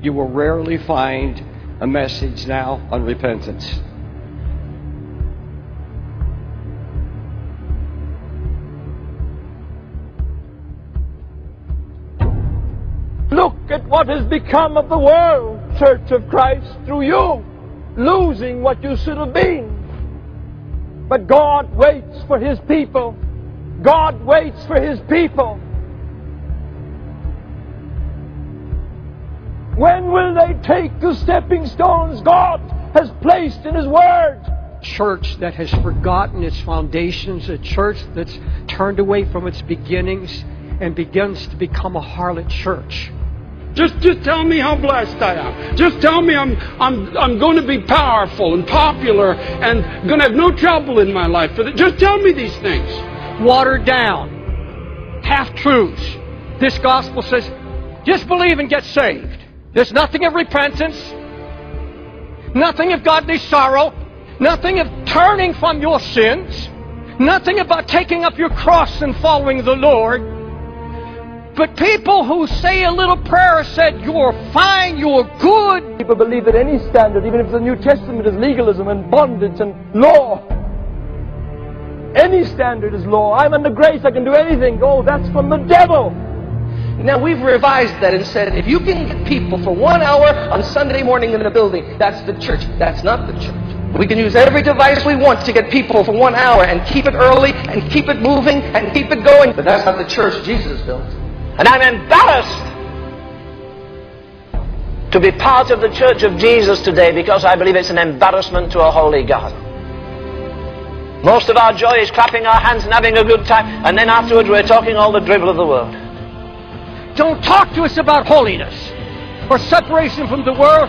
You will rarely find a message now on repentance. Look at what has become of the world, Church of Christ, through you, losing what you should have been. But God waits for His people. God waits for His people. When will they take the stepping stones God has placed in His Word? Church that has forgotten its foundations, a church that's turned away from its beginnings and begins to become a harlot church. Just, just tell me how blessed I am. Just tell me I'm, I'm, I'm going to be powerful and popular and going to have no trouble in my life. Just tell me these things. Watered down, half truths. This gospel says, just believe and get saved. There's nothing of repentance, nothing of godly sorrow, nothing of turning from your sins, nothing about taking up your cross and following the Lord. But people who say a little prayer said, You're fine, you're good. People believe that any standard, even if the New Testament is legalism and bondage and law, any standard is law. I'm under grace, I can do anything. Oh, that's from the devil. Now we've revised that and said if you can get people for one hour on Sunday morning in a building, that's the church. That's not the church. We can use every device we want to get people for one hour and keep it early and keep it moving and keep it going. But that's not the church Jesus built. And I'm embarrassed to be part of the Church of Jesus today because I believe it's an embarrassment to a holy God. Most of our joy is clapping our hands and having a good time, and then afterwards we're talking all the dribble of the world. Don't talk to us about holiness or separation from the world.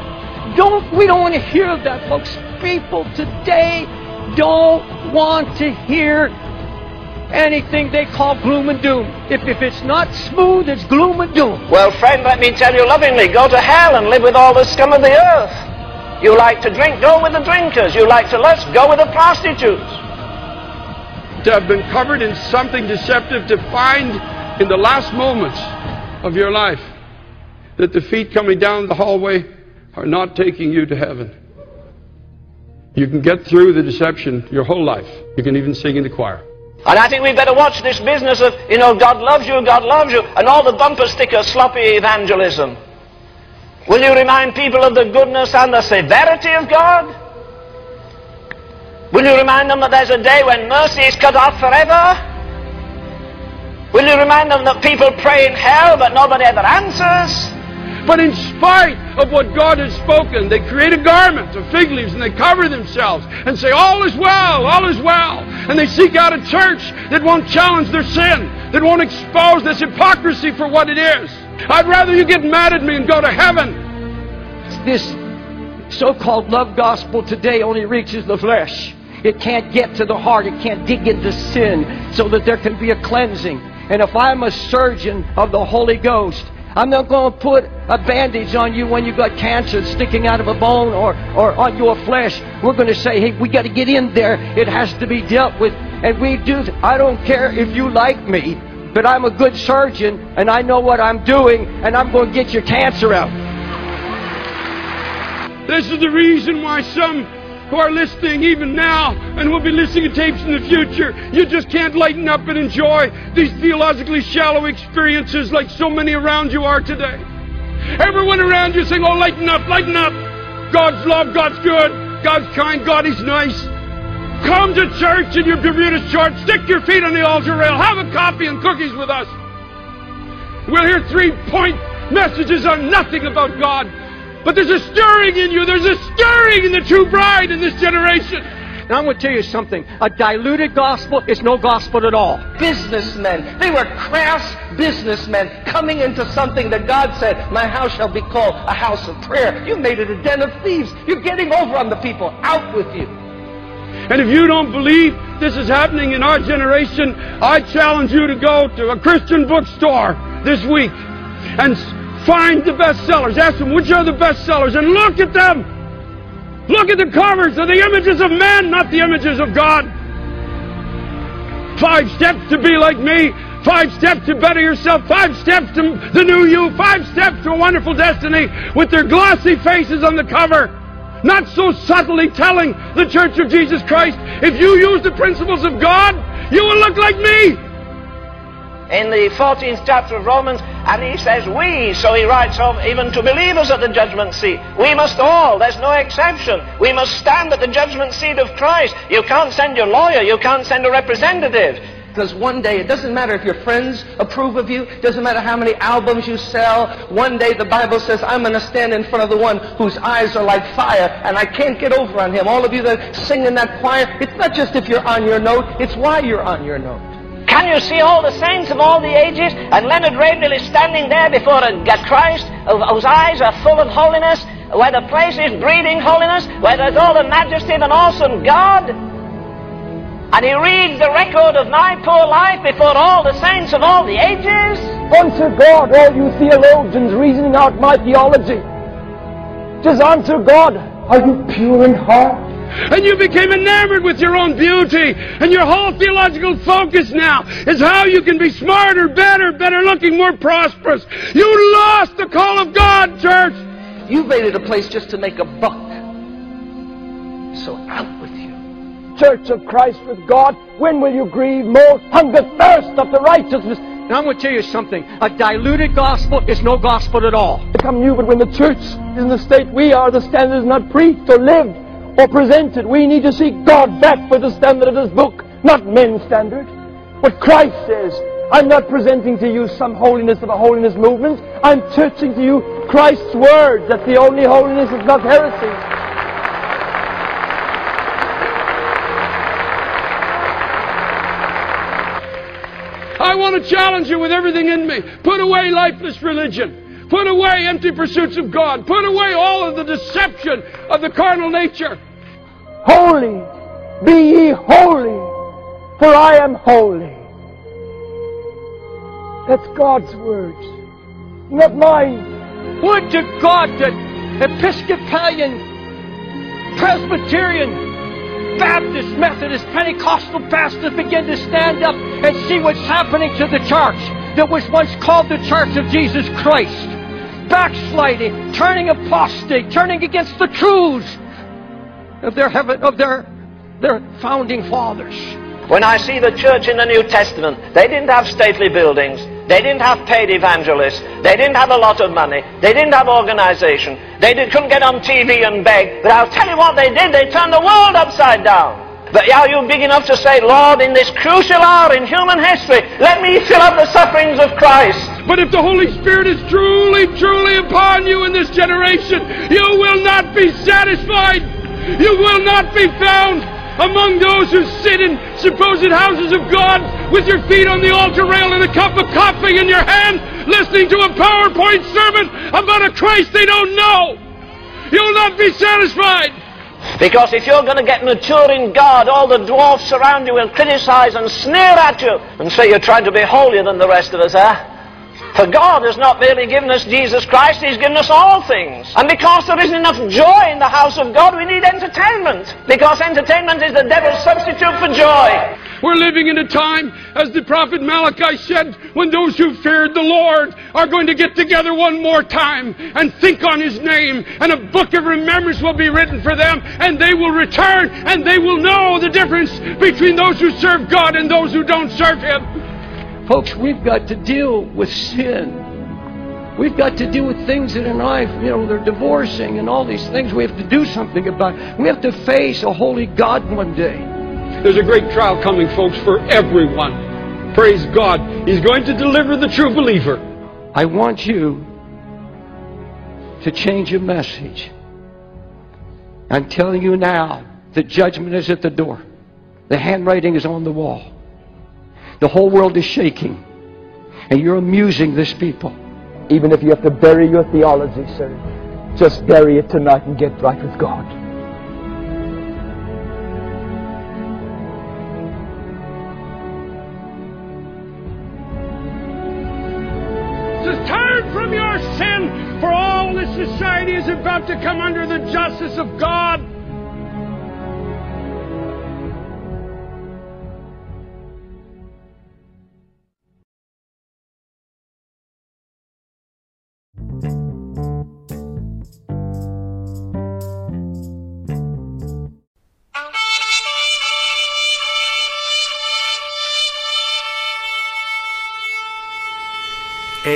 Don't we don't want to hear that, folks. People today don't want to hear anything they call gloom and doom. If, if it's not smooth, it's gloom and doom. Well, friend, let me tell you lovingly, go to hell and live with all the scum of the earth. You like to drink, go with the drinkers. You like to lust, go with the prostitutes. To have been covered in something deceptive, to find in the last moments of your life that the feet coming down the hallway are not taking you to heaven. You can get through the deception your whole life. You can even sing in the choir. And I think we better watch this business of, you know, God loves you, God loves you, and all the bumper sticker sloppy evangelism. Will you remind people of the goodness and the severity of God? Will you remind them that there's a day when mercy is cut off forever? Will you remind them that people pray in hell but nobody ever answers? But in spite of what God has spoken, they create a garment of fig leaves and they cover themselves and say, All is well, all is well. And they seek out a church that won't challenge their sin, that won't expose this hypocrisy for what it is. I'd rather you get mad at me and go to heaven. This so called love gospel today only reaches the flesh. It can't get to the heart, it can't dig into sin so that there can be a cleansing. And if I'm a surgeon of the Holy Ghost, I'm not going to put a bandage on you when you've got cancer sticking out of a bone or, or on your flesh. We're going to say, hey, we got to get in there. It has to be dealt with. And we do. I don't care if you like me, but I'm a good surgeon and I know what I'm doing and I'm going to get your cancer out. This is the reason why some who are listening even now and will be listening to tapes in the future, you just can't lighten up and enjoy these theologically shallow experiences like so many around you are today. Everyone around you saying, Oh, lighten up, lighten up. God's love, God's good, God's kind, God is nice. Come to church in your Bermuda shorts, stick your feet on the altar rail, have a coffee and cookies with us. We'll hear three point messages on nothing about God. But there's a stirring in you. There's a stirring in the true bride in this generation. And I'm going to tell you something. A diluted gospel is no gospel at all. Businessmen. They were crass businessmen coming into something that God said, My house shall be called a house of prayer. You made it a den of thieves. You're getting over on the people. Out with you. And if you don't believe this is happening in our generation, I challenge you to go to a Christian bookstore this week and find the bestsellers. Ask them which are the bestsellers and look at them. Look at the covers of the images of men, not the images of God. Five steps to be like me. Five steps to better yourself. Five steps to the new you. Five steps to a wonderful destiny with their glossy faces on the cover. Not so subtly telling the Church of Jesus Christ, if you use the principles of God, you will look like me. In the 14th chapter of Romans, and he says we, so he writes of even to believers at the judgment seat. We must all, there's no exception. We must stand at the judgment seat of Christ. You can't send your lawyer, you can't send a representative. Because one day, it doesn't matter if your friends approve of you, doesn't matter how many albums you sell. One day the Bible says, I'm going to stand in front of the one whose eyes are like fire, and I can't get over on him. All of you that sing in that choir, it's not just if you're on your note, it's why you're on your note. Can you see all the saints of all the ages? And Leonard Ravenhill is standing there before a, a Christ whose eyes are full of holiness, where the place is breathing holiness, where there's all the majesty of an awesome God. And he reads the record of my poor life before all the saints of all the ages. Answer God, all you theologians reasoning out my theology. Just answer God. Are you pure in heart? And you became enamored with your own beauty. And your whole theological focus now is how you can be smarter, better, better looking, more prosperous. You lost the call of God, church. You made it a place just to make a buck. So out with you. Church of Christ with God, when will you grieve more? Hunger, thirst after righteousness. And I'm going to tell you something. A diluted gospel is no gospel at all. Become new, but when the church is in the state we are, the standard is not preached or lived or presented. We need to seek God back for the standard of this book, not men's standard. What Christ says. I'm not presenting to you some holiness of a holiness movement. I'm teaching to you Christ's word. that the only holiness, is not heresy. I want to challenge you with everything in me. Put away lifeless religion. Put away empty pursuits of God. Put away all of the deception of the carnal nature. Holy, be ye holy, for I am holy. That's God's words, not mine. Would to God that Episcopalian, Presbyterian, Baptist, Methodist, Pentecostal pastors begin to stand up and see what's happening to the church that was once called the Church of Jesus Christ. Backsliding, turning apostate, turning against the truths of their heaven, of their, their founding fathers. When I see the church in the New Testament, they didn't have stately buildings. They didn't have paid evangelists. They didn't have a lot of money. They didn't have organization. They did, couldn't get on TV and beg. But I'll tell you what they did. They turned the world upside down. But are you big enough to say, Lord, in this crucial hour in human history, let me fill up the sufferings of Christ? But if the Holy Spirit is truly, truly upon you in this generation, you will not be satisfied. You will not be found among those who sit in supposed houses of God with your feet on the altar rail and a cup of coffee in your hand, listening to a PowerPoint sermon about a Christ they don't know. You'll not be satisfied. Because if you're going to get mature in God, all the dwarfs around you will criticize and sneer at you and say you're trying to be holier than the rest of us, eh? For God has not merely given us Jesus Christ, He's given us all things. And because there isn't enough joy in the house of God, we need entertainment. Because entertainment is the devil's substitute for joy. We're living in a time, as the prophet Malachi said, when those who feared the Lord are going to get together one more time and think on His name, and a book of remembrance will be written for them, and they will return, and they will know the difference between those who serve God and those who don't serve Him. Folks, we've got to deal with sin. We've got to deal with things that in life, you know, they're divorcing and all these things we have to do something about. We have to face a holy God one day. There's a great trial coming, folks, for everyone. Praise God. He's going to deliver the true believer. I want you to change your message. I'm telling you now, that judgment is at the door. The handwriting is on the wall. The whole world is shaking. And you're amusing this people. Even if you have to bury your theology, sir, just bury it tonight and get right with God. Says, turn from your sin, for all this society is about to come under the justice of God.